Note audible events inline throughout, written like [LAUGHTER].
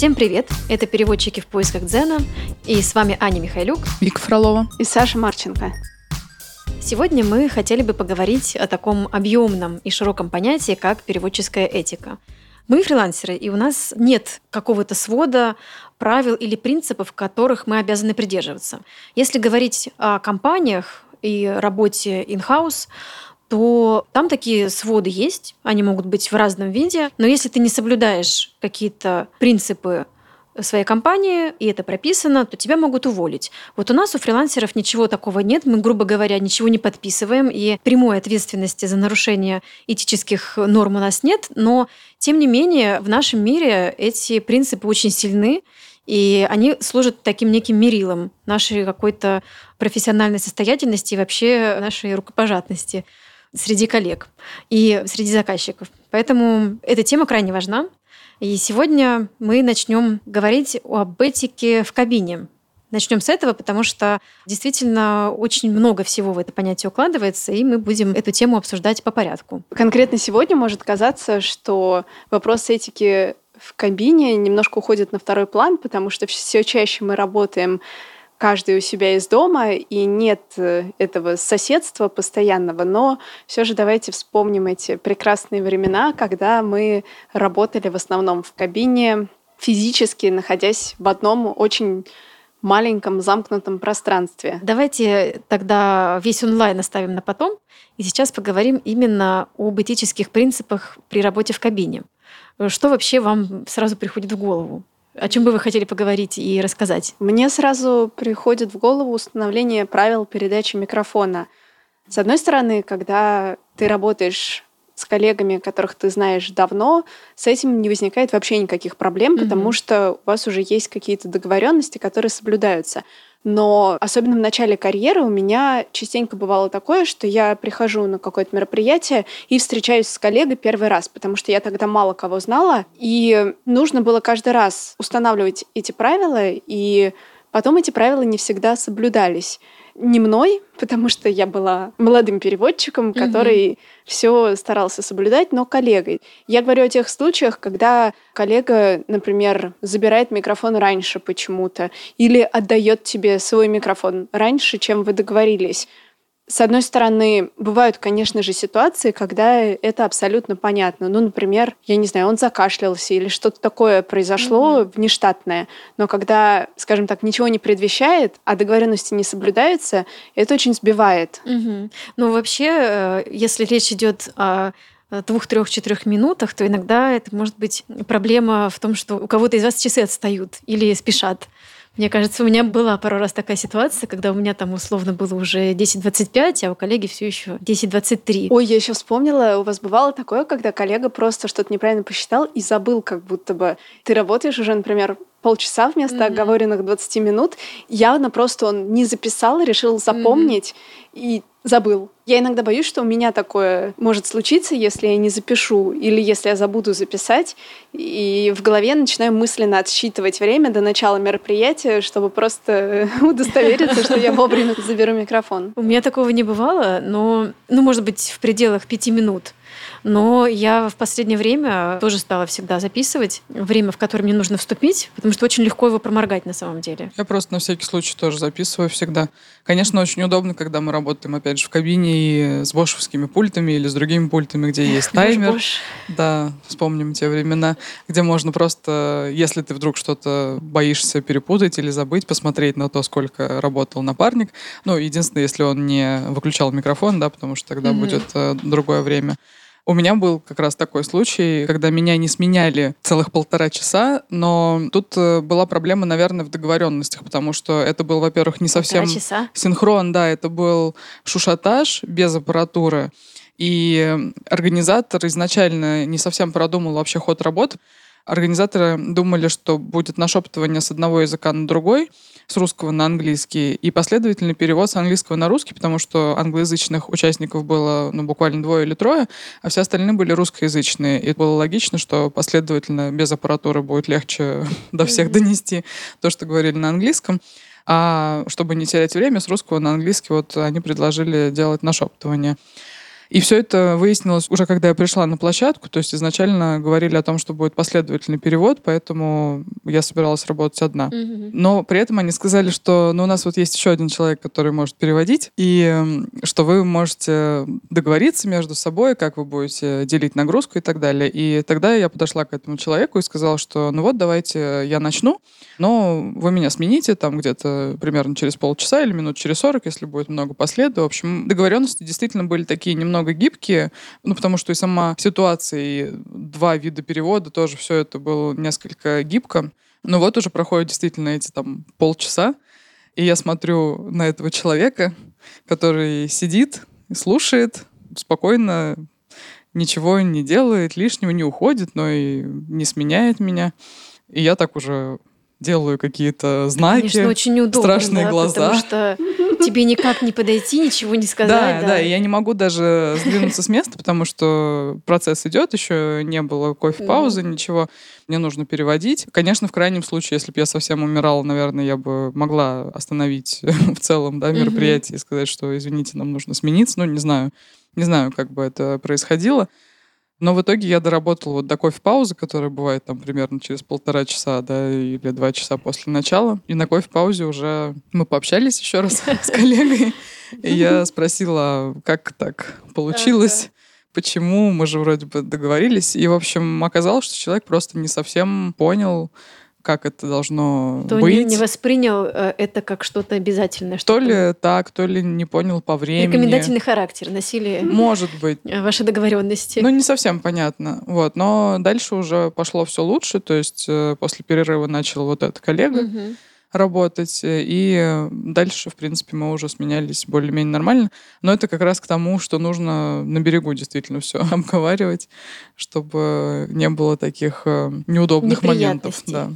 Всем привет! Это переводчики в поисках Дзена. И с вами Аня Михайлюк. Вика Фролова. И Саша Марченко. Сегодня мы хотели бы поговорить о таком объемном и широком понятии, как переводческая этика. Мы фрилансеры, и у нас нет какого-то свода правил или принципов, которых мы обязаны придерживаться. Если говорить о компаниях и работе in-house, то там такие своды есть, они могут быть в разном виде, но если ты не соблюдаешь какие-то принципы своей компании, и это прописано, то тебя могут уволить. Вот у нас, у фрилансеров, ничего такого нет. Мы, грубо говоря, ничего не подписываем, и прямой ответственности за нарушение этических норм у нас нет. Но, тем не менее, в нашем мире эти принципы очень сильны, и они служат таким неким мерилом нашей какой-то профессиональной состоятельности и вообще нашей рукопожатности среди коллег и среди заказчиков. Поэтому эта тема крайне важна. И сегодня мы начнем говорить об этике в кабине. Начнем с этого, потому что действительно очень много всего в это понятие укладывается, и мы будем эту тему обсуждать по порядку. Конкретно сегодня может казаться, что вопрос этики в кабине немножко уходит на второй план, потому что все чаще мы работаем каждый у себя из дома, и нет э, этого соседства постоянного, но все же давайте вспомним эти прекрасные времена, когда мы работали в основном в кабине, физически находясь в одном очень маленьком замкнутом пространстве. Давайте тогда весь онлайн оставим на потом, и сейчас поговорим именно об этических принципах при работе в кабине. Что вообще вам сразу приходит в голову? О чем бы вы хотели поговорить и рассказать? Мне сразу приходит в голову установление правил передачи микрофона. С одной стороны, когда ты работаешь с коллегами, которых ты знаешь давно, с этим не возникает вообще никаких проблем, mm-hmm. потому что у вас уже есть какие-то договоренности, которые соблюдаются. Но особенно в начале карьеры у меня частенько бывало такое, что я прихожу на какое-то мероприятие и встречаюсь с коллегой первый раз, потому что я тогда мало кого знала, и нужно было каждый раз устанавливать эти правила, и потом эти правила не всегда соблюдались не мной, [LAUGHS] потому что я была молодым переводчиком, который mm-hmm. все старался соблюдать, но коллегой. Я говорю о тех случаях, когда коллега, например, забирает микрофон раньше почему-то или отдает тебе свой микрофон раньше, чем вы договорились. С одной стороны, бывают, конечно же, ситуации, когда это абсолютно понятно. Ну, например, я не знаю, он закашлялся или что-то такое произошло mm-hmm. внештатное. Но когда, скажем так, ничего не предвещает, а договоренности не соблюдаются, это очень сбивает. Mm-hmm. Ну, вообще, э, если речь идет о двух, трех, четырех минутах, то иногда это может быть проблема в том, что у кого-то из вас часы отстают или спешат. Мне кажется, у меня была пару раз такая ситуация, когда у меня там условно было уже 10.25, а у коллеги все еще 10.23. Ой, я еще вспомнила, у вас бывало такое, когда коллега просто что-то неправильно посчитал и забыл, как будто бы ты работаешь уже, например, полчаса вместо mm-hmm. оговоренных 20 минут. Явно просто он не записал, решил запомнить. Mm-hmm. И забыл. Я иногда боюсь, что у меня такое может случиться, если я не запишу или если я забуду записать, и в голове начинаю мысленно отсчитывать время до начала мероприятия, чтобы просто [LAUGHS] удостовериться, что я вовремя заберу микрофон. У меня такого не бывало, но, ну, может быть, в пределах пяти минут. Но я в последнее время тоже стала всегда записывать время, в которое мне нужно вступить, потому что очень легко его проморгать на самом деле. Я просто на всякий случай тоже записываю всегда. Конечно, очень удобно, когда мы работаем, опять же, в кабине и с бошевскими пультами или с другими пультами, где [LAUGHS] есть таймер. Бош, бош. Да, вспомним те времена, где можно просто, если ты вдруг что-то боишься перепутать или забыть, посмотреть на то, сколько работал напарник. Ну, единственное, если он не выключал микрофон, да, потому что тогда mm-hmm. будет э, другое время. У меня был как раз такой случай, когда меня не сменяли целых полтора часа, но тут э, была проблема, наверное, в договоренностях, потому что это был, во-первых, не совсем часа? синхрон, да, это был шушатаж без аппаратуры. И организатор изначально не совсем продумал вообще ход работы. Организаторы думали, что будет нашептывание с одного языка на другой, с русского на английский, и последовательный перевод с английского на русский, потому что англоязычных участников было ну, буквально двое или трое, а все остальные были русскоязычные. И было логично, что последовательно, без аппаратуры будет легче [LAUGHS] до всех донести то, что говорили на английском. А чтобы не терять время, с русского на английский вот они предложили делать нашептывание. И все это выяснилось уже когда я пришла на площадку, то есть изначально говорили о том, что будет последовательный перевод, поэтому я собиралась работать одна. Mm-hmm. Но при этом они сказали, что ну, у нас вот есть еще один человек, который может переводить, и что вы можете договориться между собой, как вы будете делить нагрузку и так далее. И тогда я подошла к этому человеку и сказала, что ну вот давайте я начну, но вы меня смените там где-то примерно через полчаса или минут через 40, если будет много последов. В общем, договоренности действительно были такие немного гибкие, ну, потому что и сама ситуация, и два вида перевода тоже все это было несколько гибко. Но вот уже проходят действительно эти там полчаса, и я смотрю на этого человека, который сидит и слушает спокойно, ничего не делает, лишнего не уходит, но и не сменяет меня. И я так уже делаю какие-то знаки, Конечно, очень неудобно, страшные да, глаза. Потому что тебе никак не подойти, ничего не сказать. Да, да, да, я не могу даже сдвинуться с места, потому что процесс идет, еще не было кофе-паузы, ничего. Мне нужно переводить. Конечно, в крайнем случае, если бы я совсем умирала, наверное, я бы могла остановить [LAUGHS] в целом да, мероприятие и сказать, что, извините, нам нужно смениться. Ну, не знаю. Не знаю, как бы это происходило. Но в итоге я доработала вот до кофе-паузы, которая бывает там примерно через полтора часа, да, или два часа после начала. И на кофе-паузе уже мы пообщались еще раз [LAUGHS] с коллегой. И я спросила, как так получилось, почему, мы же вроде бы договорились. И, в общем, оказалось, что человек просто не совсем понял, как это должно то быть. Не, не воспринял э, это как что-то обязательное. Что то ли так, то ли не понял по времени. Рекомендательный характер носили. Может быть. Э, ваши договоренности. Ну, не совсем понятно. Вот. Но дальше уже пошло все лучше. То есть э, после перерыва начал вот этот коллега. Угу работать. И дальше, в принципе, мы уже сменялись более-менее нормально. Но это как раз к тому, что нужно на берегу действительно все [LAUGHS] обговаривать, чтобы не было таких э, неудобных моментов. Да.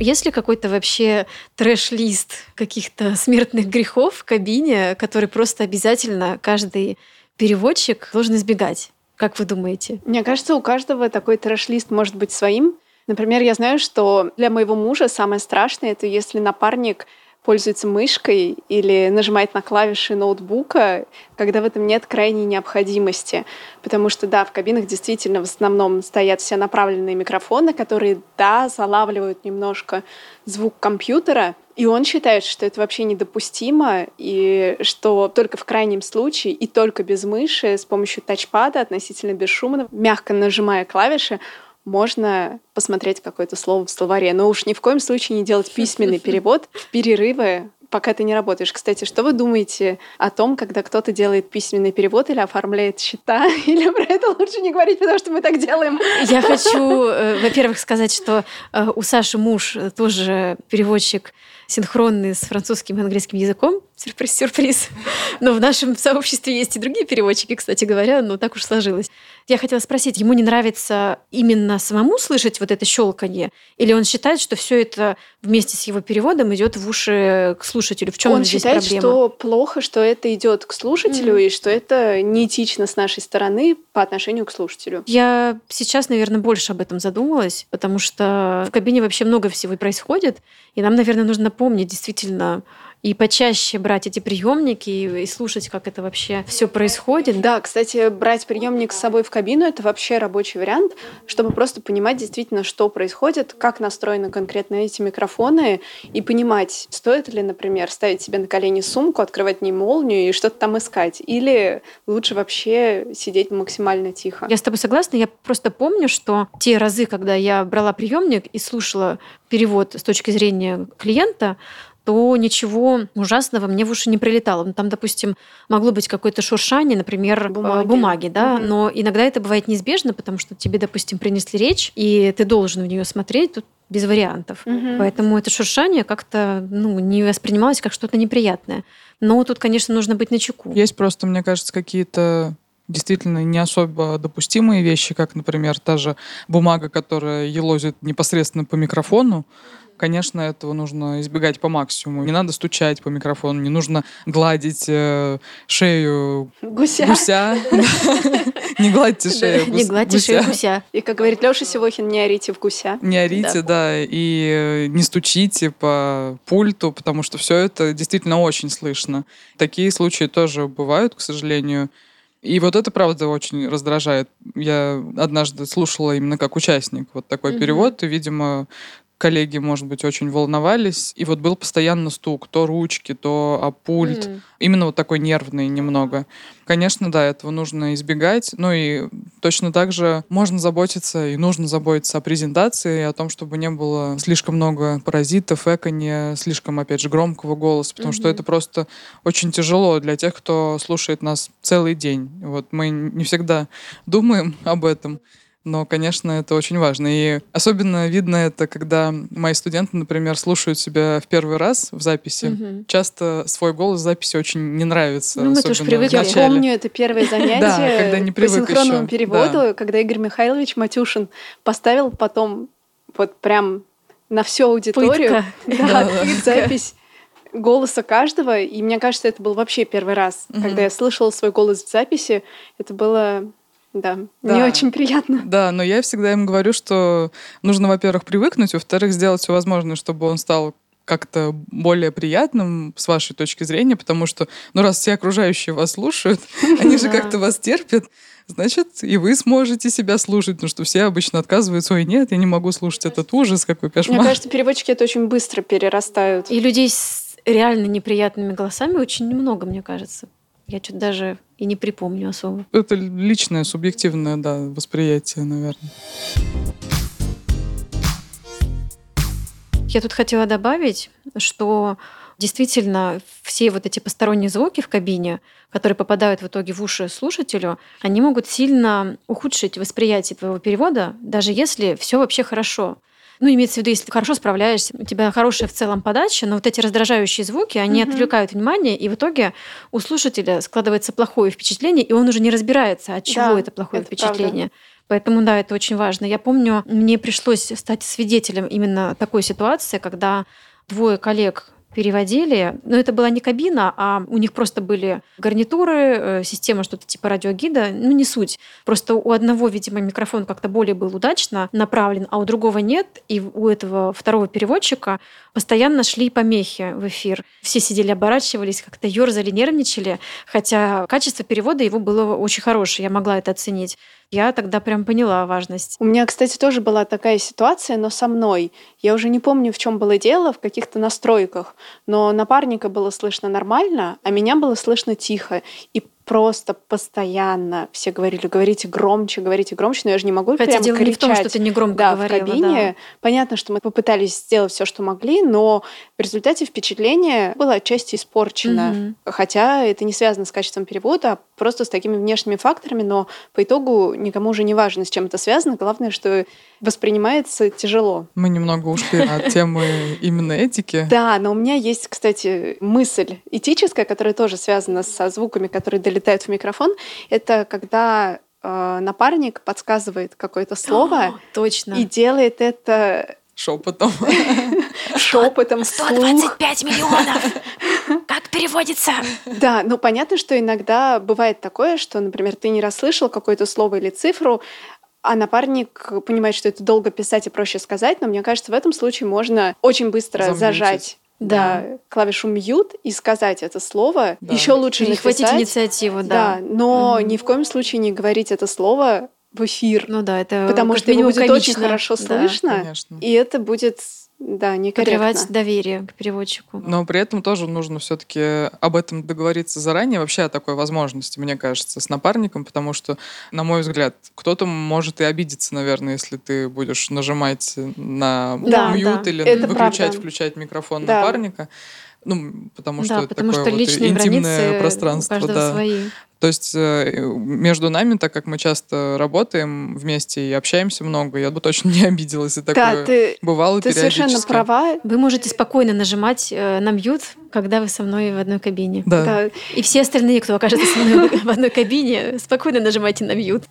Есть ли какой-то вообще трэш-лист каких-то смертных грехов в кабине, который просто обязательно каждый переводчик должен избегать? Как вы думаете? Мне кажется, у каждого такой трэш-лист может быть своим. Например, я знаю, что для моего мужа самое страшное это если напарник пользуется мышкой или нажимает на клавиши ноутбука, когда в этом нет крайней необходимости. Потому что, да, в кабинах действительно в основном стоят все направленные микрофоны, которые, да, залавливают немножко звук компьютера, и он считает, что это вообще недопустимо, и что только в крайнем случае и только без мыши, с помощью тачпада, относительно бесшумно, мягко нажимая клавиши, можно посмотреть какое-то слово в словаре. Но уж ни в коем случае не делать письменный перевод в перерывы, пока ты не работаешь. Кстати, что вы думаете о том, когда кто-то делает письменный перевод или оформляет счета? [LAUGHS] Или про это лучше не говорить, потому что мы так делаем? Я хочу, э, во-первых, сказать, что э, у Саши муж тоже переводчик синхронный с французским и английским языком. Сюрприз-сюрприз. Но в нашем сообществе есть и другие переводчики, кстати говоря, но так уж сложилось. Я хотела спросить, ему не нравится именно самому слышать вот это щелканье? Или он считает, что все это вместе с его переводом идет в уши к слушателю? В чем он здесь считает, проблема? что плохо, что это идет к слушателю, mm-hmm. и что это неэтично с нашей стороны по отношению к слушателю. Я сейчас, наверное, больше об этом задумалась, потому что в кабине вообще много всего происходит, и нам, наверное, нужно напомнить действительно и почаще брать эти приемники и, и слушать, как это вообще все происходит. Да, кстати, брать приемник с собой в кабину это вообще рабочий вариант, чтобы просто понимать действительно, что происходит, как настроены конкретно эти микрофоны, и понимать, стоит ли, например, ставить себе на колени сумку, открывать не молнию и что-то там искать, или лучше вообще сидеть максимально тихо. Я с тобой согласна. Я просто помню, что те разы, когда я брала приемник и слушала перевод с точки зрения клиента, то ничего ужасного мне в уши не прилетало. Ну, там, допустим, могло быть какое-то шуршание, например, бумаги, бумаги да, угу. но иногда это бывает неизбежно, потому что тебе, допустим, принесли речь, и ты должен в нее смотреть, тут без вариантов. Угу. Поэтому это шуршание как-то ну, не воспринималось как что-то неприятное. Но тут, конечно, нужно быть начеку. Есть просто, мне кажется, какие-то действительно не особо допустимые вещи, как, например, та же бумага, которая елозит непосредственно по микрофону, конечно, этого нужно избегать по максимуму. Не надо стучать по микрофону, не нужно гладить э, шею гуся. гуся. [LAUGHS] [LAUGHS] Не гладьте шею Не гладьте шею гуся. И, как говорит Леша Сивохин, не орите в гуся. Не орите, да, и не стучите по пульту, потому что все это действительно очень слышно. Такие случаи тоже бывают, к сожалению. И вот это, правда, очень раздражает. Я однажды слушала именно как участник вот такой mm-hmm. перевод, и, видимо, коллеги, может быть, очень волновались, и вот был постоянно стук, то ручки, то о пульт, mm. именно вот такой нервный немного. Конечно, да, этого нужно избегать, ну и точно так же можно заботиться и нужно заботиться о презентации, о том, чтобы не было слишком много паразитов, экония, слишком, опять же, громкого голоса, потому mm-hmm. что это просто очень тяжело для тех, кто слушает нас целый день. Вот мы не всегда думаем об этом. Но, конечно, это очень важно. И особенно видно это, когда мои студенты, например, слушают себя в первый раз в записи. Угу. Часто свой голос в записи очень не нравится. Ну, мы тоже привыкли. Я помню это первое [LAUGHS] занятие по синхронному переводу, когда Игорь Михайлович Матюшин поставил потом вот прям на всю аудиторию [LAUGHS] запись голоса каждого. И мне кажется, это был вообще первый раз, когда я слышала свой голос в записи. Это было да, да, не очень приятно. Да, но я всегда им говорю, что нужно, во-первых, привыкнуть, во-вторых, сделать все возможное, чтобы он стал как-то более приятным с вашей точки зрения, потому что, ну, раз все окружающие вас слушают, [LAUGHS] они же как-то вас терпят, значит, и вы сможете себя слушать, потому что все обычно отказываются, ой, нет, я не могу слушать этот ужас, какой кошмар. Мне кажется, переводчики это очень быстро перерастают. И людей с реально неприятными голосами очень немного, мне кажется. Я что-то даже и не припомню особо. Это личное, субъективное, да, восприятие, наверное. Я тут хотела добавить, что действительно все вот эти посторонние звуки в кабине, которые попадают в итоге в уши слушателю, они могут сильно ухудшить восприятие твоего перевода, даже если все вообще хорошо. Ну, имеется в виду, если ты хорошо справляешься, у тебя хорошая в целом подача, но вот эти раздражающие звуки, они угу. отвлекают внимание, и в итоге у слушателя складывается плохое впечатление, и он уже не разбирается, от чего да, это плохое это впечатление. Правда. Поэтому, да, это очень важно. Я помню, мне пришлось стать свидетелем именно такой ситуации, когда двое коллег переводили. Но это была не кабина, а у них просто были гарнитуры, э, система что-то типа радиогида. Ну, не суть. Просто у одного, видимо, микрофон как-то более был удачно направлен, а у другого нет. И у этого второго переводчика постоянно шли помехи в эфир. Все сидели, оборачивались, как-то ерзали, нервничали. Хотя качество перевода его было очень хорошее, я могла это оценить. Я тогда прям поняла важность. У меня, кстати, тоже была такая ситуация, но со мной. Я уже не помню, в чем было дело, в каких-то настройках, но напарника было слышно нормально, а меня было слышно тихо. И просто постоянно все говорили, говорите громче, говорите громче, но я же не могу Хотя прям дело кричать. не в том, что ты не громко да, говорила. в кабине. Да. Понятно, что мы попытались сделать все, что могли, но в результате впечатление было отчасти испорчено. Угу. Хотя это не связано с качеством перевода, а просто с такими внешними факторами, но по итогу никому уже не важно, с чем это связано. Главное, что воспринимается тяжело. Мы немного ушли от темы именно этики. Да, но у меня есть, кстати, мысль этическая, которая тоже связана со звуками, которые долетают в микрофон. Это когда э, напарник подсказывает какое-то слово. О, точно. И делает это шепотом. Шепотом. 125 миллионов! [LAUGHS] Как переводится? Да, ну понятно, что иногда бывает такое, что, например, ты не расслышал какое-то слово или цифру, а напарник понимает, что это долго писать и проще сказать, но мне кажется, в этом случае можно очень быстро Замьютить. зажать да. да, клавишу мьют и сказать это слово. Да. Еще лучше Перехватить написать. инициативу, да. Да, но угу. ни в коем случае не говорить это слово в эфир. Ну да, это потому что его будет комично. очень хорошо слышно, да, конечно. и это будет да, некорректно. Подрывать доверие к переводчику. Но при этом тоже нужно все-таки об этом договориться заранее, вообще о такой возможности, мне кажется, с напарником, потому что, на мой взгляд, кто-то может и обидеться, наверное, если ты будешь нажимать на да, mute да, или выключать, правда. включать микрофон да. напарника. Ну, потому что да, это потому такое что вот интимное пространство. да. Свои. То есть э, между нами, так как мы часто работаем вместе и общаемся много, я бы точно [LAUGHS] не обиделась, и такое да, ты, бывало ты совершенно права. Вы можете спокойно нажимать э, на mute, когда вы со мной в одной кабине. Да. да. И все остальные, кто окажется со мной [LAUGHS] в одной кабине, спокойно нажимайте на mute.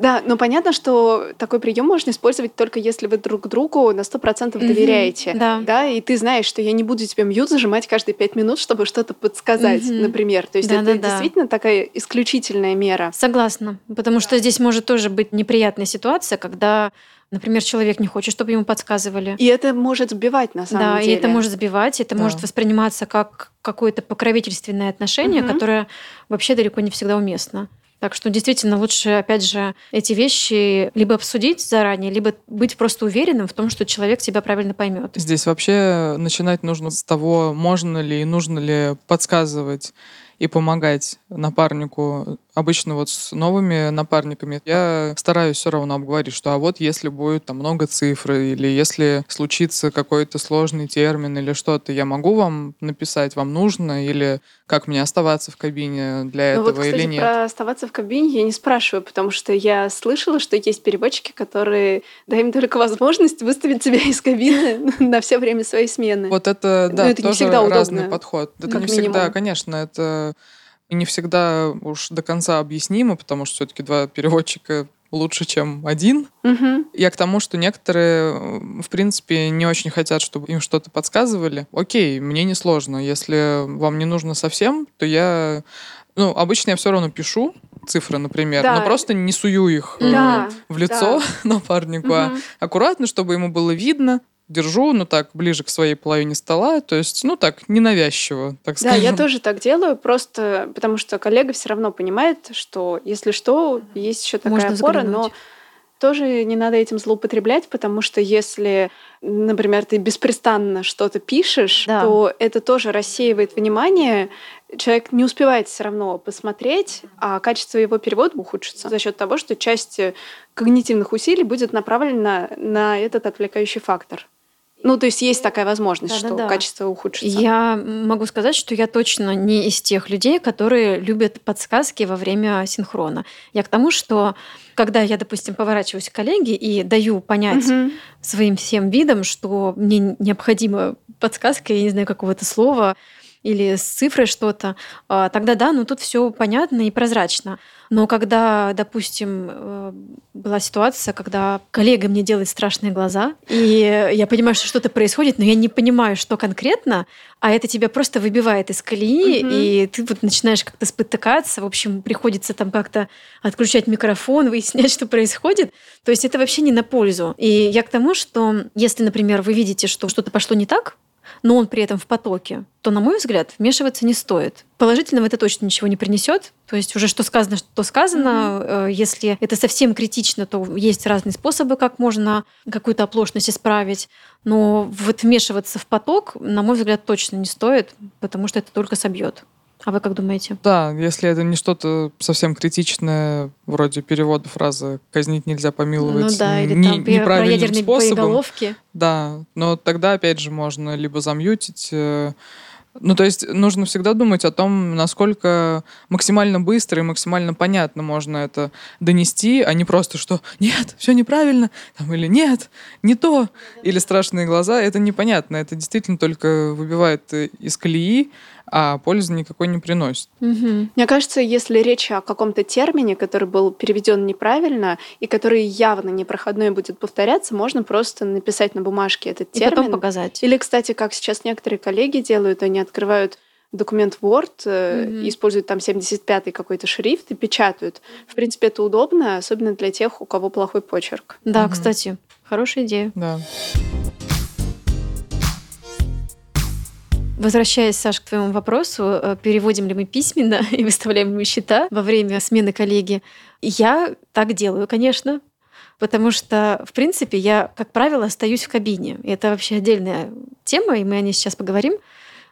Да, но понятно, что такой прием можно использовать только если вы друг другу на сто процентов доверяете. Да. да. И ты знаешь, что я не буду тебе мьют зажимать каждые пять минут, чтобы что-то подсказать, например. То есть да, это да, действительно такая исключительная мера. Согласна. Потому что здесь может тоже быть неприятная ситуация, когда Например, человек не хочет, чтобы ему подсказывали. И это может сбивать на самом да, деле. Да, и это может сбивать, это да. может восприниматься как какое-то покровительственное отношение, угу. которое вообще далеко не всегда уместно. Так что действительно лучше, опять же, эти вещи либо обсудить заранее, либо быть просто уверенным в том, что человек тебя правильно поймет. Здесь вообще начинать нужно с того, можно ли и нужно ли подсказывать и помогать напарнику обычно вот с новыми напарниками я стараюсь все равно обговорить, что а вот если будет там много цифр, или если случится какой-то сложный термин или что-то, я могу вам написать, вам нужно, или как мне оставаться в кабине для ну этого вот, кстати, или нет? Про оставаться в кабине я не спрашиваю, потому что я слышала, что есть переводчики, которые дают им только возможность выставить тебя из кабины [LAUGHS] на все время своей смены. Вот это, да, это тоже разный подход. Это не всегда, конечно, это и не всегда уж до конца объяснимо, потому что все-таки два переводчика лучше, чем один. Угу. Я к тому, что некоторые, в принципе, не очень хотят, чтобы им что-то подсказывали. Окей, мне не сложно. Если вам не нужно совсем, то я... Ну, обычно я все равно пишу цифры, например, да. но просто не сую их да. в лицо да. [LAUGHS] напарнику, угу. а аккуратно, чтобы ему было видно, держу, ну так, ближе к своей половине стола, то есть, ну так, ненавязчиво, так сказать. Да, я тоже так делаю, просто потому что коллега все равно понимает, что если что, есть еще такая Можно опора, взглянуть. но тоже не надо этим злоупотреблять, потому что если, например, ты беспрестанно что-то пишешь, да. то это тоже рассеивает внимание. Человек не успевает все равно посмотреть, а качество его перевода ухудшится за счет того, что часть когнитивных усилий будет направлена на этот отвлекающий фактор. Ну, то есть есть такая возможность, да, что да, да. качество ухудшится. Я могу сказать, что я точно не из тех людей, которые любят подсказки во время синхрона. Я к тому, что когда я, допустим, поворачиваюсь к коллеге и даю понять угу. своим всем видом, что мне необходима подсказка, я не знаю, какого-то слова, или с цифрой что-то, а, тогда да, ну тут все понятно и прозрачно. Но когда, допустим, э, была ситуация, когда коллега мне делает страшные глаза, и я понимаю, что что-то происходит, но я не понимаю, что конкретно, а это тебя просто выбивает из колеи, угу. и ты вот начинаешь как-то спотыкаться, в общем, приходится там как-то отключать микрофон, [LAUGHS] выяснять, что происходит. То есть это вообще не на пользу. И я к тому, что если, например, вы видите, что что-то пошло не так, но он при этом в потоке, то, на мой взгляд, вмешиваться не стоит. Положительного это точно ничего не принесет. То есть уже что сказано, что сказано. Mm-hmm. Если это совсем критично, то есть разные способы, как можно какую-то оплошность исправить. Но вот вмешиваться в поток, на мой взгляд, точно не стоит, потому что это только собьет. А вы как думаете? Да, если это не что-то совсем критичное, вроде перевода фразы «казнить нельзя помиловать» ну, да, или не, там, неправильным про способом. Боеголовки. Да, но тогда, опять же, можно либо замьютить, э, ну, то есть нужно всегда думать о том, насколько максимально быстро и максимально понятно можно это донести, а не просто, что «нет, все неправильно», там, или «нет, не то», или «страшные глаза». Это непонятно, это действительно только выбивает из колеи, а пользы никакой не приносит. Угу. Мне кажется, если речь о каком-то термине, который был переведен неправильно и который явно непроходной будет повторяться, можно просто написать на бумажке этот термин. И потом показать. Или, кстати, как сейчас некоторые коллеги делают, они открывают документ Word, mm-hmm. используют там 75-й какой-то шрифт и печатают. В принципе, это удобно, особенно для тех, у кого плохой почерк. Да, mm-hmm. кстати, хорошая идея. Да. Возвращаясь, Саш, к твоему вопросу, э, переводим ли мы письменно [LAUGHS] и выставляем ли мы счета во время смены коллеги? Я так делаю, конечно, потому что, в принципе, я, как правило, остаюсь в кабине. И это вообще отдельная тема, и мы о ней сейчас поговорим.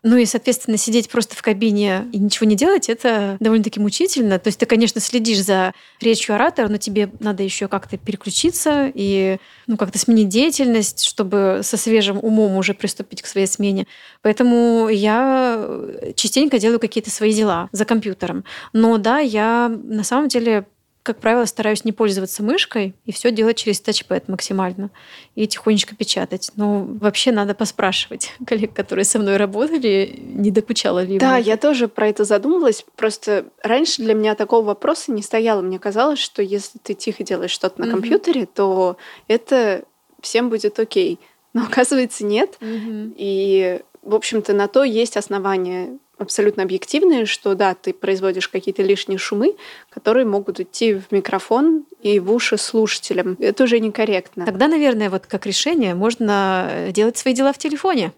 Ну и, соответственно, сидеть просто в кабине и ничего не делать, это довольно-таки мучительно. То есть ты, конечно, следишь за речью оратора, но тебе надо еще как-то переключиться и ну, как-то сменить деятельность, чтобы со свежим умом уже приступить к своей смене. Поэтому я частенько делаю какие-то свои дела за компьютером. Но да, я на самом деле как правило, стараюсь не пользоваться мышкой и все делать через тачпэд максимально и тихонечко печатать. Но вообще надо поспрашивать [LAUGHS] коллег, которые со мной работали, не докучало ли Да, я тоже про это задумывалась. Просто раньше для меня такого вопроса не стояло. Мне казалось, что если ты тихо делаешь что-то на mm-hmm. компьютере, то это всем будет окей. Но оказывается нет. Mm-hmm. И, в общем-то, на то есть основания абсолютно объективные, что да, ты производишь какие-то лишние шумы, которые могут идти в микрофон и в уши слушателям. Это уже некорректно. Тогда, наверное, вот как решение можно э, делать свои дела в телефоне.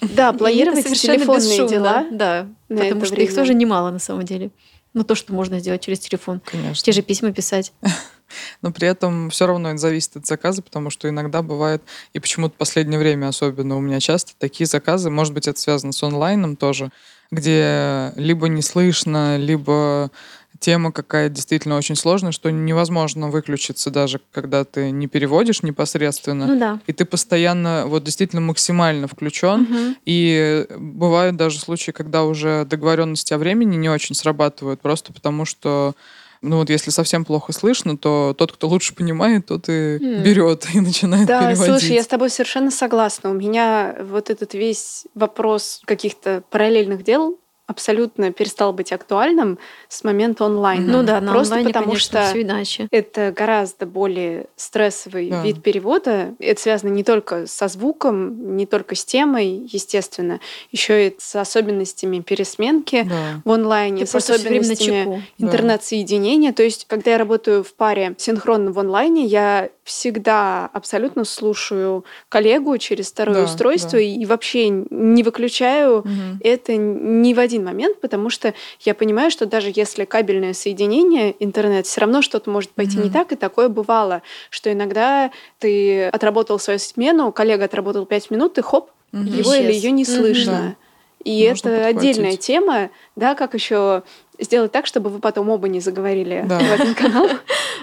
Да, планировать телефонные дела. Да, потому что их тоже немало на самом деле. Ну, то, что можно сделать через телефон. Конечно. Те же письма писать. [LAUGHS] Но при этом все равно это зависит от заказа, потому что иногда бывает, и почему-то в последнее время особенно у меня часто такие заказы, может быть, это связано с онлайном тоже, где либо не слышно, либо тема какая действительно очень сложная, что невозможно выключиться даже, когда ты не переводишь непосредственно. Ну да. И ты постоянно вот действительно максимально включен. Угу. И бывают даже случаи, когда уже договоренности о времени не очень срабатывают, просто потому что ну вот если совсем плохо слышно, то тот, кто лучше понимает, тот и mm. берет и начинает да, переводить. слушай, я с тобой совершенно согласна. У меня вот этот весь вопрос каких-то параллельных дел абсолютно перестал быть актуальным с момента онлайна. Ну да, на Просто онлайне, потому конечно, что все иначе. это гораздо более стрессовый да. вид перевода. Это связано не только со звуком, не только с темой, естественно, еще и с особенностями пересменки да. в онлайне, Ты с особенностями интернет-соединения. Да. То есть, когда я работаю в паре синхронно в онлайне, я всегда абсолютно слушаю коллегу через второе да, устройство да. и вообще не выключаю угу. это ни в один момент, потому что я понимаю, что даже если кабельное соединение, интернет, все равно что-то может пойти угу. не так, и такое бывало, что иногда ты отработал свою смену, коллега отработал пять минут, и хоп, угу. его Исчез. или ее не слышно. Угу. И Можно это подхватить. отдельная тема, да, как еще сделать так, чтобы вы потом оба не заговорили да. в один канал.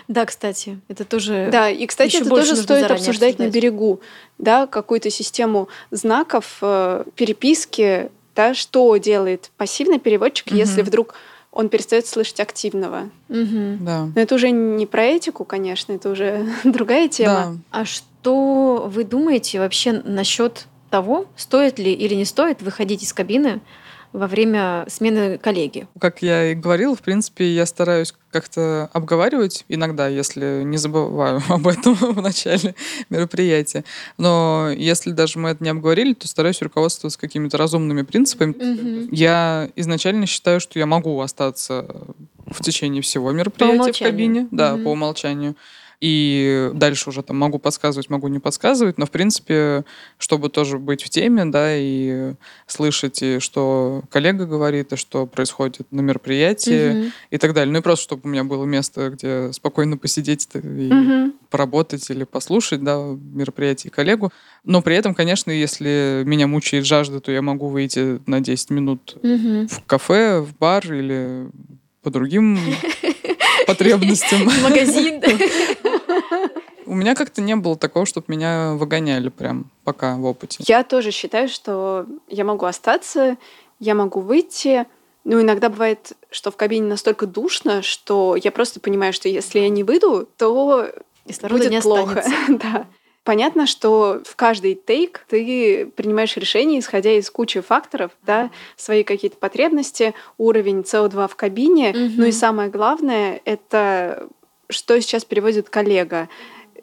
Да, кстати, это тоже. Да, и кстати, это тоже стоит обсуждать на берегу, да, какую-то систему знаков, э, переписки, да, что делает пассивный переводчик, если вдруг он перестает слышать активного. Да. Но это уже не про этику, конечно, это уже [LAUGHS] другая тема. А что вы думаете вообще насчет того, стоит ли или не стоит выходить из кабины во время смены коллеги. Как я и говорила, в принципе, я стараюсь как-то обговаривать иногда, если не забываю [LAUGHS] об этом [LAUGHS] в начале мероприятия. Но если даже мы это не обговорили, то стараюсь руководствоваться какими-то разумными принципами. Я изначально считаю, что я могу остаться в течение всего мероприятия в кабине. Да, по умолчанию. И дальше уже там могу подсказывать, могу не подсказывать, но в принципе, чтобы тоже быть в теме, да, и слышать, и что коллега говорит, и что происходит на мероприятии угу. и так далее. Ну и просто, чтобы у меня было место, где спокойно посидеть и угу. поработать или послушать, да, мероприятие коллегу. Но при этом, конечно, если меня мучает жажда, то я могу выйти на 10 минут угу. в кафе, в бар или по другим [LAUGHS] потребностям. [LAUGHS] Магазин. У меня как-то не было такого, чтобы меня выгоняли прям пока в опыте. Я тоже считаю, что я могу остаться, я могу выйти. Ну, иногда бывает, что в кабине настолько душно, что я просто понимаю, что если я не выйду, то будет не плохо. [LAUGHS] да. Понятно, что в каждый тейк ты принимаешь решение, исходя из кучи факторов, да, свои какие-то потребности, уровень СО2 в кабине, угу. ну и самое главное, это что сейчас переводит коллега.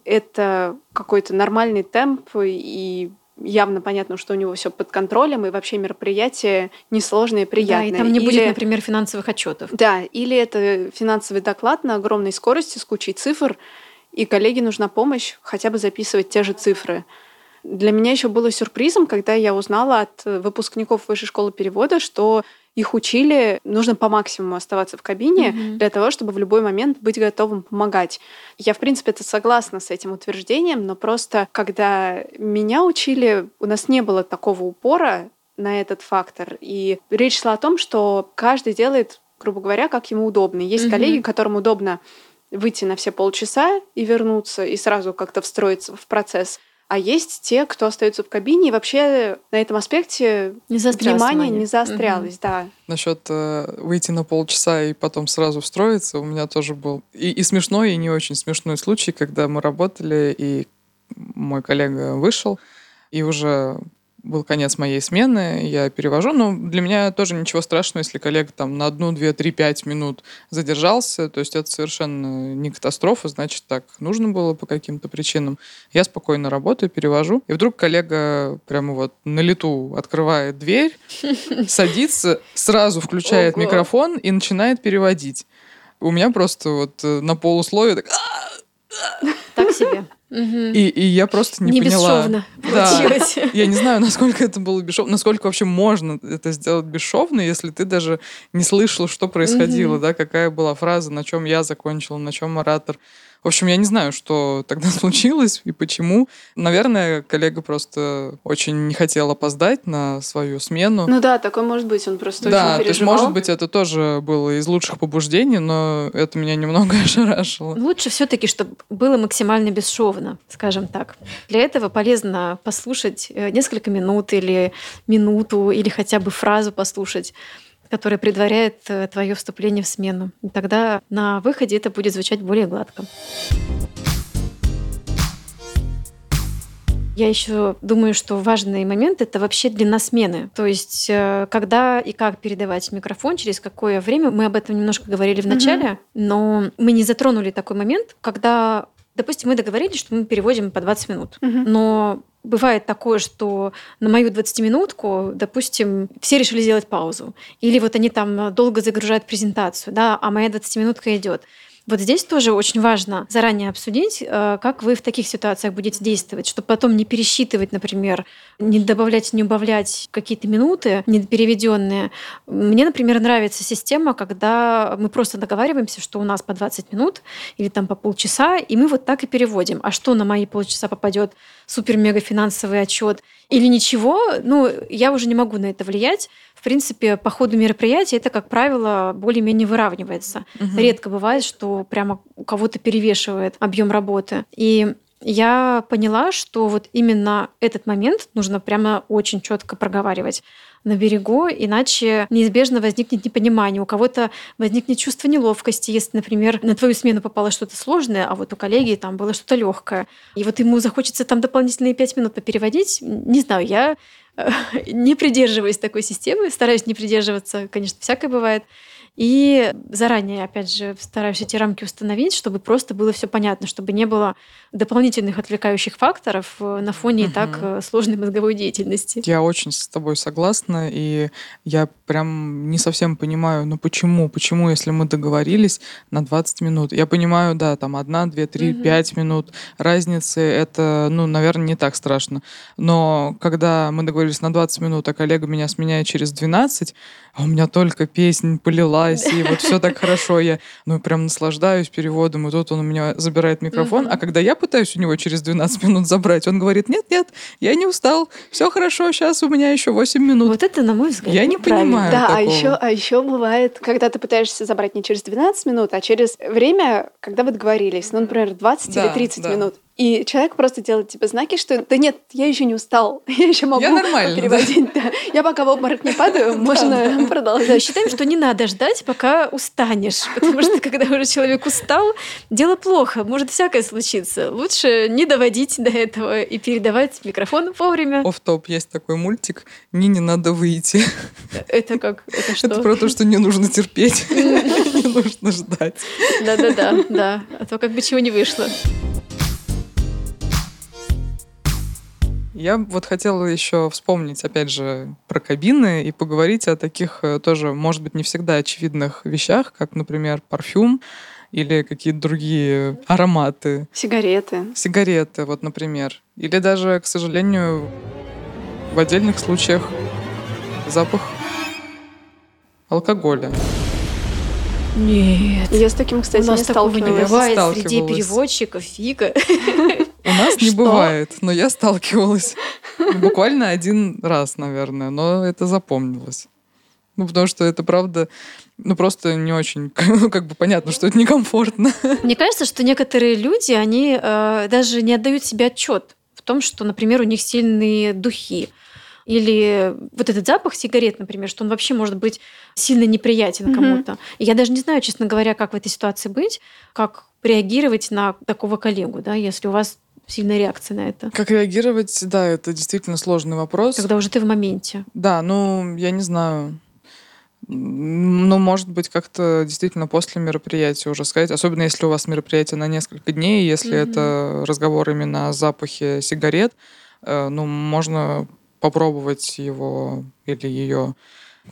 Это какой-то нормальный темп и явно понятно, что у него все под контролем, и вообще мероприятие несложное, приятное. Да, и там не или... будет, например, финансовых отчетов. Да, или это финансовый доклад на огромной скорости с кучей цифр, и коллеге нужна помощь хотя бы записывать те же цифры. Для меня еще было сюрпризом, когда я узнала от выпускников Высшей школы перевода, что их учили, нужно по максимуму оставаться в кабине mm-hmm. для того, чтобы в любой момент быть готовым помогать. Я, в принципе, это согласна с этим утверждением, но просто когда меня учили, у нас не было такого упора на этот фактор. И речь шла о том, что каждый делает, грубо говоря, как ему удобно. Есть mm-hmm. коллеги, которым удобно выйти на все полчаса и вернуться, и сразу как-то встроиться в процесс. А есть те, кто остается в кабине, и вообще на этом аспекте не внимание не заострялось, угу. да. Насчет э, выйти на полчаса и потом сразу встроиться, у меня тоже был и, и смешной, и не очень смешной случай, когда мы работали, и мой коллега вышел, и уже был конец моей смены, я перевожу. Но для меня тоже ничего страшного, если коллега там на одну, две, три, пять минут задержался. То есть это совершенно не катастрофа, значит, так нужно было по каким-то причинам. Я спокойно работаю, перевожу. И вдруг коллега прямо вот на лету открывает дверь, садится, сразу включает микрофон и начинает переводить. У меня просто вот э, на полусловие так... Так себе. И, и я просто не, не поняла. Бесшовно да. [LAUGHS] Я не знаю, насколько это было бесшовно, насколько вообще можно это сделать бесшовно, если ты даже не слышал, что происходило, угу. да, какая была фраза, на чем я закончила, на чем оратор. В общем, я не знаю, что тогда [LAUGHS] случилось и почему. Наверное, коллега просто очень не хотел опоздать на свою смену. Ну да, такое может быть, он просто да, очень переживал. то есть, может быть, это тоже было из лучших побуждений, но это меня немного [LAUGHS] ошарашило. Лучше все таки чтобы было максимально бесшовно, скажем так. Для этого полезно послушать э, несколько минут или минуту, или хотя бы фразу послушать которая предваряет э, твое вступление в смену. И тогда на выходе это будет звучать более гладко. Я еще думаю, что важный момент это вообще длина смены. То есть, э, когда и как передавать микрофон, через какое время. Мы об этом немножко говорили в начале, mm-hmm. но мы не затронули такой момент, когда, допустим, мы договорились, что мы переводим по 20 минут. Mm-hmm. Но бывает такое, что на мою 20-минутку, допустим, все решили сделать паузу. Или вот они там долго загружают презентацию, да, а моя 20-минутка идет. Вот здесь тоже очень важно заранее обсудить, э, как вы в таких ситуациях будете действовать, чтобы потом не пересчитывать, например, не добавлять, не убавлять какие-то минуты недопереведенные. Мне, например, нравится система, когда мы просто договариваемся, что у нас по 20 минут или там по полчаса, и мы вот так и переводим. А что на мои полчаса попадет супер-мега финансовый отчет или ничего, ну, я уже не могу на это влиять принципе, по ходу мероприятия это, как правило, более-менее выравнивается. Угу. Редко бывает, что прямо у кого-то перевешивает объем работы. И я поняла, что вот именно этот момент нужно прямо очень четко проговаривать на берегу, иначе неизбежно возникнет непонимание. У кого-то возникнет чувство неловкости, если, например, на твою смену попало что-то сложное, а вот у коллеги там было что-то легкое. И вот ему захочется там дополнительные пять минут попереводить. Не знаю, я [LAUGHS] не придерживаюсь такой системы, стараюсь не придерживаться, конечно, всякое бывает. И заранее, опять же, стараюсь эти рамки установить, чтобы просто было все понятно, чтобы не было дополнительных отвлекающих факторов э, на фоне угу. и так э, сложной мозговой деятельности. Я очень с тобой согласна, и я прям не совсем понимаю, ну почему, почему, если мы договорились на 20 минут. Я понимаю, да, там одна, две, три, угу. пять минут разницы, это, ну, наверное, не так страшно. Но когда мы договорились на 20 минут, а коллега меня сменяет через 12, а у меня только песня полилась, и вот все так хорошо, я, ну, прям наслаждаюсь переводом, и тут он у меня забирает микрофон, а когда я пытаюсь у него через 12 минут забрать, он говорит, нет-нет, я не устал, все хорошо, сейчас у меня еще 8 минут. Вот это, на мой взгляд, Я не понимаю Да, такого. а еще, а еще бывает, когда ты пытаешься забрать не через 12 минут, а через время, когда вы договорились, ну, например, 20 да, или 30 да. минут. И человек просто делает тебе знаки, что да нет, я еще не устал, [LAUGHS] я еще могу я нормально, переводить. Да. Да. Я пока в обморок не падаю, [LAUGHS] можно продолжать. Считаем, что не надо ждать, пока устанешь, [LAUGHS] потому что когда уже человек устал, дело плохо, может всякое случиться. Лучше не доводить до этого и передавать микрофон вовремя. Оф топ есть такой мультик «Не, не надо выйти». Это как? Это что? Это про то, что не нужно терпеть, не нужно ждать. Да-да-да, да. А то как бы чего не вышло. Я вот хотела еще вспомнить, опять же, про кабины и поговорить о таких э, тоже, может быть, не всегда очевидных вещах, как, например, парфюм или какие-то другие ароматы. Сигареты. Сигареты, вот, например. Или даже, к сожалению, в отдельных случаях запах алкоголя. Нет. Я с таким, кстати, У нас не такого не сталкивалась. бывает среди Сталкивалась. переводчиков. Фига. У нас не бывает, но я сталкивалась. Буквально один раз, наверное, но это запомнилось. Ну, потому что это правда, ну, просто не очень, ну, [LAUGHS] как бы понятно, что это некомфортно. Мне кажется, что некоторые люди, они э, даже не отдают себе отчет в том, что, например, у них сильные духи. Или вот этот запах сигарет, например, что он вообще может быть сильно неприятен Мгм. кому-то. И я даже не знаю, честно говоря, как в этой ситуации быть, как реагировать на такого коллегу, да, если у вас сильная реакция на это. Как реагировать, да, это действительно сложный вопрос. Когда уже ты в моменте. Да, ну, я не знаю. Ну, может быть, как-то действительно после мероприятия уже сказать, особенно если у вас мероприятие на несколько дней, если Мгм. это разговор именно о запахе сигарет, э, ну, можно попробовать его или ее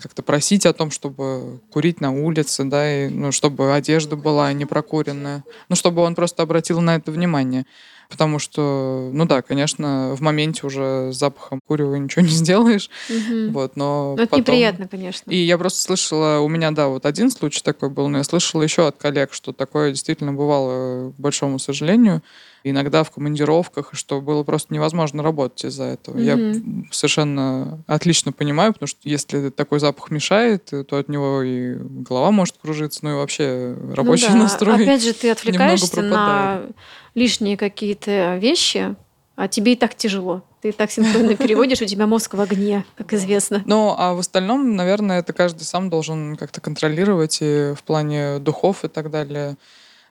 как-то просить о том, чтобы курить на улице, да, и, ну, чтобы одежда была не прокуренная, ну, чтобы он просто обратил на это внимание. Потому что, ну да, конечно, в моменте уже с запахом курева ничего не [LAUGHS] сделаешь, Мгм. вот, но Ну, это потом- неприятно, конечно. И я просто слышала, у меня, да, вот один случай такой был, но я слышала еще от коллег, что такое действительно бывало, к большому сожалению, иногда в командировках, и что было просто невозможно работать из-за этого. Я Мгм. совершенно отлично понимаю, потому что если такой запах мешает, то от него и голова может кружиться, ну и вообще рабочий Ну да. [LAUGHS] настрой. Опять же, ты отвлекаешься на. Лишние какие-то вещи, а тебе и так тяжело. Ты и так синхронно переводишь, у тебя мозг в огне, как известно. Ну, а в остальном, наверное, это каждый сам должен как-то контролировать и в плане духов и так далее.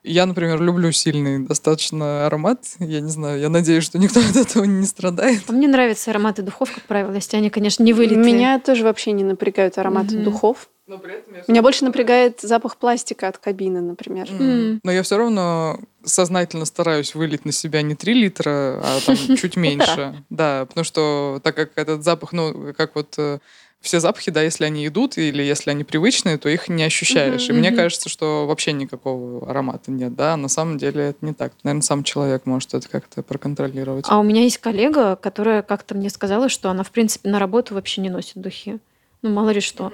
Я, например, люблю сильный достаточно аромат. Я не знаю, я надеюсь, что никто [LAUGHS] от этого не страдает. А мне нравятся ароматы духов, как правило, если они, конечно, не вылитые. Меня тоже вообще не напрягают ароматы Мгм. духов. Но при этом я Меня больше напрягает запах пластика от кабины, например. М. Но я все равно сознательно стараюсь вылить на себя не 3 литра, а там [LAUGHS] чуть меньше. Да, потому что так как этот запах, ну, как вот э, все запахи, да, если они идут или если они привычные, то их не ощущаешь. И мне кажется, что вообще никакого аромата нет, да, на самом деле это не так. Наверное, сам человек может это как-то проконтролировать. А у меня есть коллега, которая как-то мне сказала, что она, в принципе, на работу вообще не носит духи. Ну, мало ли что.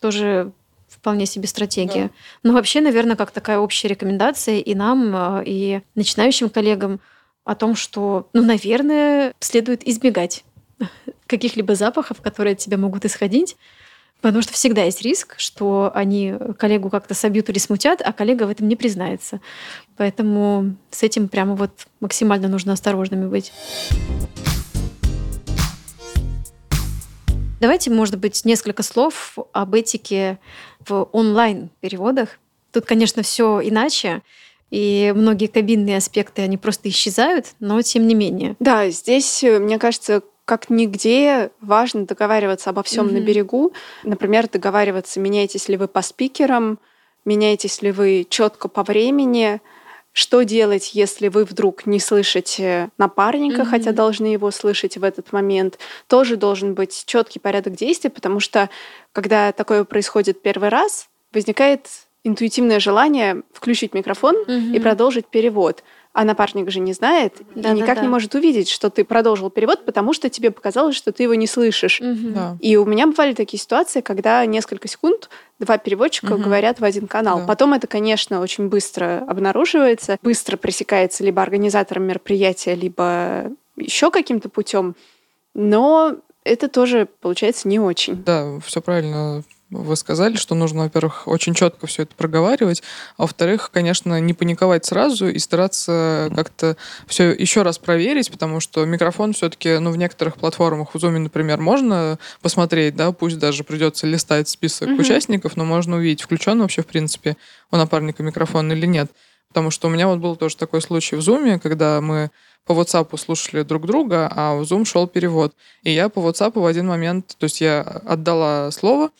Тоже вполне себе стратегия. Но вообще, наверное, как такая общая рекомендация и нам, э, и начинающим коллегам о том, что, ну, наверное, следует избегать [LAUGHS] каких-либо запахов, которые от тебя могут исходить, потому что всегда есть риск, что они коллегу как-то собьют или смутят, а коллега в этом не признается. Поэтому с этим прямо вот максимально нужно осторожными быть. Давайте, может быть, несколько слов об этике в онлайн-переводах. Тут, конечно, все иначе, и многие кабинные аспекты, они просто исчезают, но тем не менее. Да, здесь, э, мне кажется, как нигде важно договариваться обо всем на Мгм. берегу. Например, договариваться, меняетесь ли вы по спикерам, меняетесь ли вы четко по времени, что делать, если вы вдруг не слышите напарника, Мгм. хотя должны его слышать в этот момент. Тоже должен быть четкий порядок действий, потому что когда такое происходит первый раз, возникает интуитивное желание включить микрофон и продолжить перевод. А напарник же не знает и Да-да-да. никак не может увидеть, что ты продолжил перевод, потому что тебе показалось, что ты его не слышишь. Мгм. Да. И у меня бывали такие ситуации, когда несколько секунд два переводчика Мгм. говорят в один канал. Да. Потом это, конечно, очень быстро обнаруживается, быстро пресекается либо организатором мероприятия, либо еще каким-то путем. Но это тоже получается не очень. Да, все правильно вы сказали, что нужно, во-первых, очень четко все это проговаривать, а во-вторых, конечно, не паниковать сразу и стараться как-то все еще раз проверить, потому что микрофон все-таки, ну, в некоторых платформах, в Zoom, например, можно посмотреть, да, пусть даже придется листать список Мгм. участников, но можно увидеть, включен вообще, в принципе, у напарника микрофон или нет. Потому что у меня вот был тоже такой случай в Zoom, когда мы по WhatsApp слушали друг друга, а в Zoom шел перевод. И я по WhatsApp в один момент, то есть я отдала слово,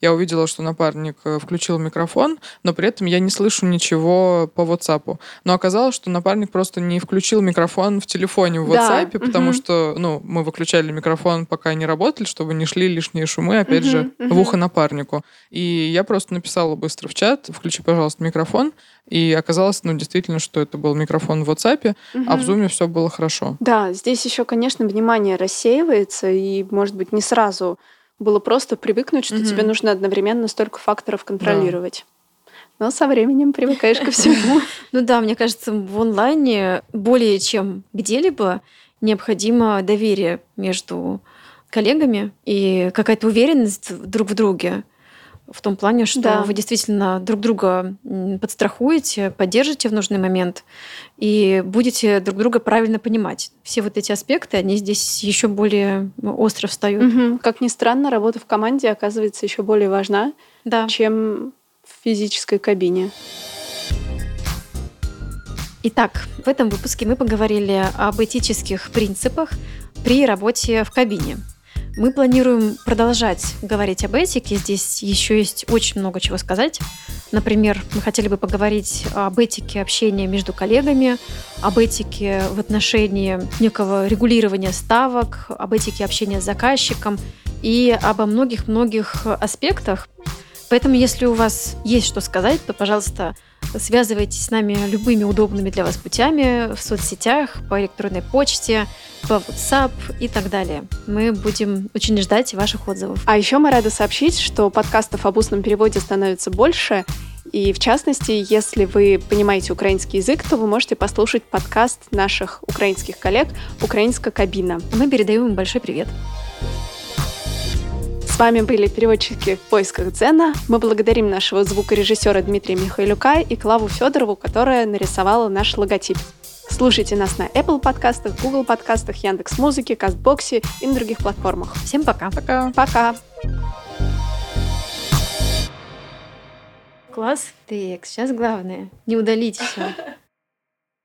я увидела, что напарник э, включил микрофон, но при этом я не слышу ничего по WhatsApp. Но оказалось, что напарник просто не включил микрофон в телефоне в Да, WhatsApp, потому мгм. что ну, мы выключали микрофон, пока не работали, чтобы не шли лишние шумы, опять Мгм, же, в ухо напарнику. И я просто написала быстро в чат, включи, пожалуйста, микрофон. И оказалось, ну, действительно, что это был микрофон в WhatsApp, а в. Zoom все было хорошо. Да, здесь еще, конечно, внимание рассеивается, и, может быть, не сразу было просто привыкнуть, что Мгм. тебе нужно одновременно столько факторов контролировать. Но со временем привыкаешь ко всему. [LAUGHS] Ну да, мне кажется, в онлайне более чем где-либо необходимо доверие между коллегами и какая-то уверенность друг в друге в том плане, что да. вы действительно друг друга подстрахуете, поддержите в нужный момент и будете друг друга правильно понимать. Все вот эти аспекты, они здесь еще более остро встают. Угу. Как ни странно, работа в команде оказывается еще более важна, да. чем в физической кабине. Итак, в этом выпуске мы поговорили об этических принципах при работе в кабине. Мы планируем продолжать говорить об этике. Здесь еще есть очень много чего сказать. Например, мы хотели бы поговорить об этике общения между коллегами, об этике в отношении некого регулирования ставок, об этике общения с заказчиком и обо многих-многих аспектах. Поэтому, если у вас есть что сказать, то, пожалуйста, связывайтесь с нами любыми удобными для вас путями в соцсетях, по электронной почте, по WhatsApp и так далее. Мы будем очень ждать ваших отзывов. А еще мы рады сообщить, что подкастов об устном переводе становится больше, и в частности, если вы понимаете украинский язык, то вы можете послушать подкаст наших украинских коллег «Украинская кабина». Мы передаем им большой привет. С вами были переводчики в поисках Дзена. Мы благодарим нашего звукорежиссера Дмитрия Михайлюка и Клаву Федорову, которая нарисовала наш логотип. Слушайте нас на Apple подкастах, Google подкастах, Яндекс Музыке, Кастбоксе и на других платформах. Всем пока. Пока. Пока. Класс. Так, сейчас главное не удалить все.